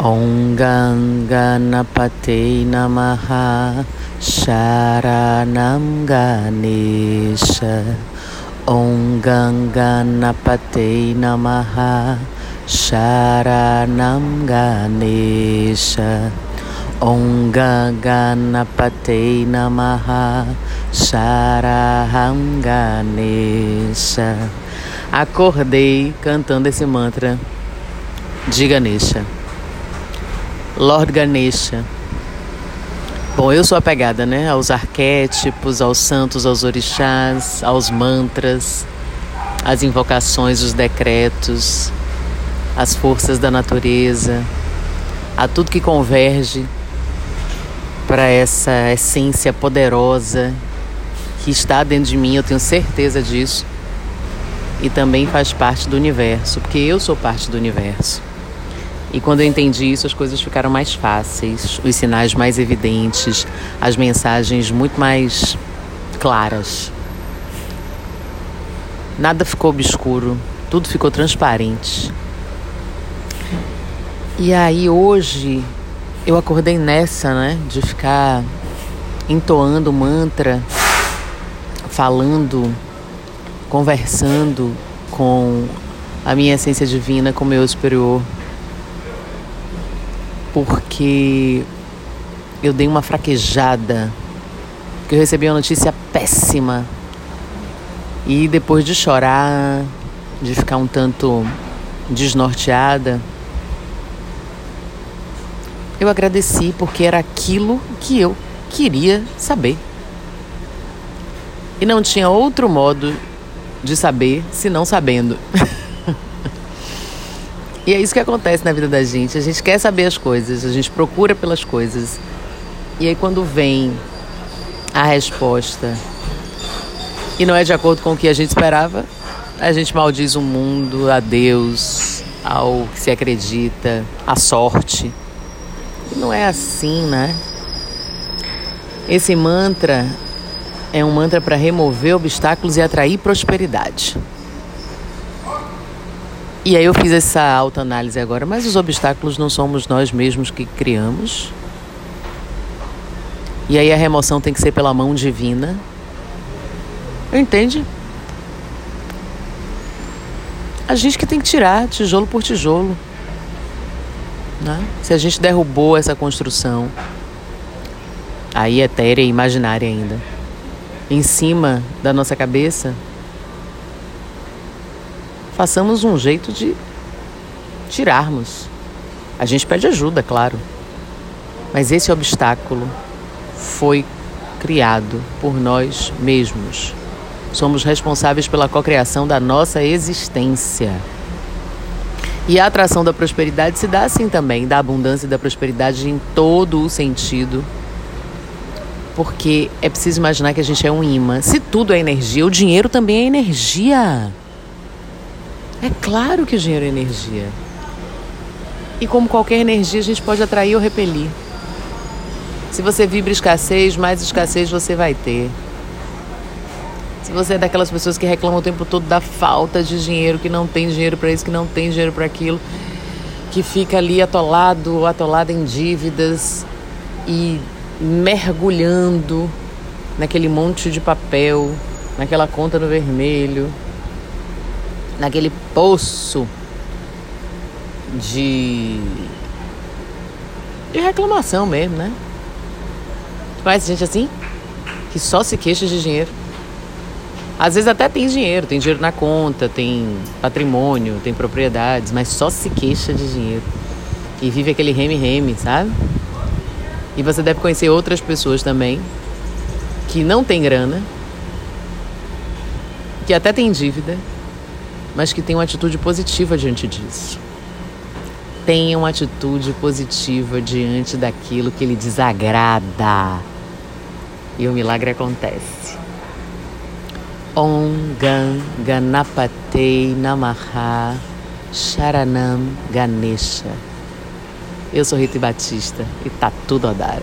Om Ganganapate Namaha Sharanam Ganesha. Om Ganganapate Namaha Sharanam Ganesha. Om Ganganapate Namaha Sharaham Ganesha. Acordei cantando esse mantra de Ganesha. Lord Ganesha. Bom, eu sou apegada, né, aos arquétipos, aos santos, aos orixás, aos mantras, às invocações, os decretos, às forças da natureza, a tudo que converge para essa essência poderosa que está dentro de mim, eu tenho certeza disso. E também faz parte do universo, porque eu sou parte do universo. E quando eu entendi isso, as coisas ficaram mais fáceis, os sinais mais evidentes, as mensagens muito mais claras. Nada ficou obscuro, tudo ficou transparente. E aí hoje eu acordei nessa, né, de ficar entoando mantra, falando, conversando com a minha essência divina, com o meu superior porque eu dei uma fraquejada, porque eu recebi uma notícia péssima. E depois de chorar, de ficar um tanto desnorteada, eu agradeci porque era aquilo que eu queria saber. E não tinha outro modo de saber se não sabendo. E é isso que acontece na vida da gente. A gente quer saber as coisas, a gente procura pelas coisas. E aí quando vem a resposta e não é de acordo com o que a gente esperava, a gente maldiz o mundo, a Deus, ao que se acredita, a sorte. E não é assim, né? Esse mantra é um mantra para remover obstáculos e atrair prosperidade. E aí eu fiz essa autoanálise agora, mas os obstáculos não somos nós mesmos que criamos. E aí a remoção tem que ser pela mão divina. Entende? A gente que tem que tirar tijolo por tijolo. Né? Se a gente derrubou essa construção, aí etérea e imaginária ainda, em cima da nossa cabeça, façamos um jeito de tirarmos. A gente pede ajuda, claro. Mas esse obstáculo foi criado por nós mesmos. Somos responsáveis pela cocriação da nossa existência. E a atração da prosperidade se dá assim também, da abundância e da prosperidade em todo o sentido. Porque é preciso imaginar que a gente é um imã. Se tudo é energia, o dinheiro também é energia. É claro que o dinheiro é energia. E como qualquer energia, a gente pode atrair ou repelir. Se você vibra escassez, mais escassez você vai ter. Se você é daquelas pessoas que reclamam o tempo todo da falta de dinheiro, que não tem dinheiro para isso, que não tem dinheiro para aquilo, que fica ali atolado, atolado em dívidas e mergulhando naquele monte de papel, naquela conta no vermelho, naquele poço de, de reclamação mesmo, né? Conhece gente assim? Que só se queixa de dinheiro. Às vezes até tem dinheiro, tem dinheiro na conta, tem patrimônio, tem propriedades, mas só se queixa de dinheiro. E vive aquele reme-reme, sabe? E você deve conhecer outras pessoas também que não tem grana, que até tem dívida, mas que tenham uma atitude positiva diante disso. Tenha uma atitude positiva diante daquilo que lhe desagrada. E o milagre acontece. Om Gan Ganapate Namaha Sharanam Ganesha. Eu sou Rita Batista e tá tudo a dar.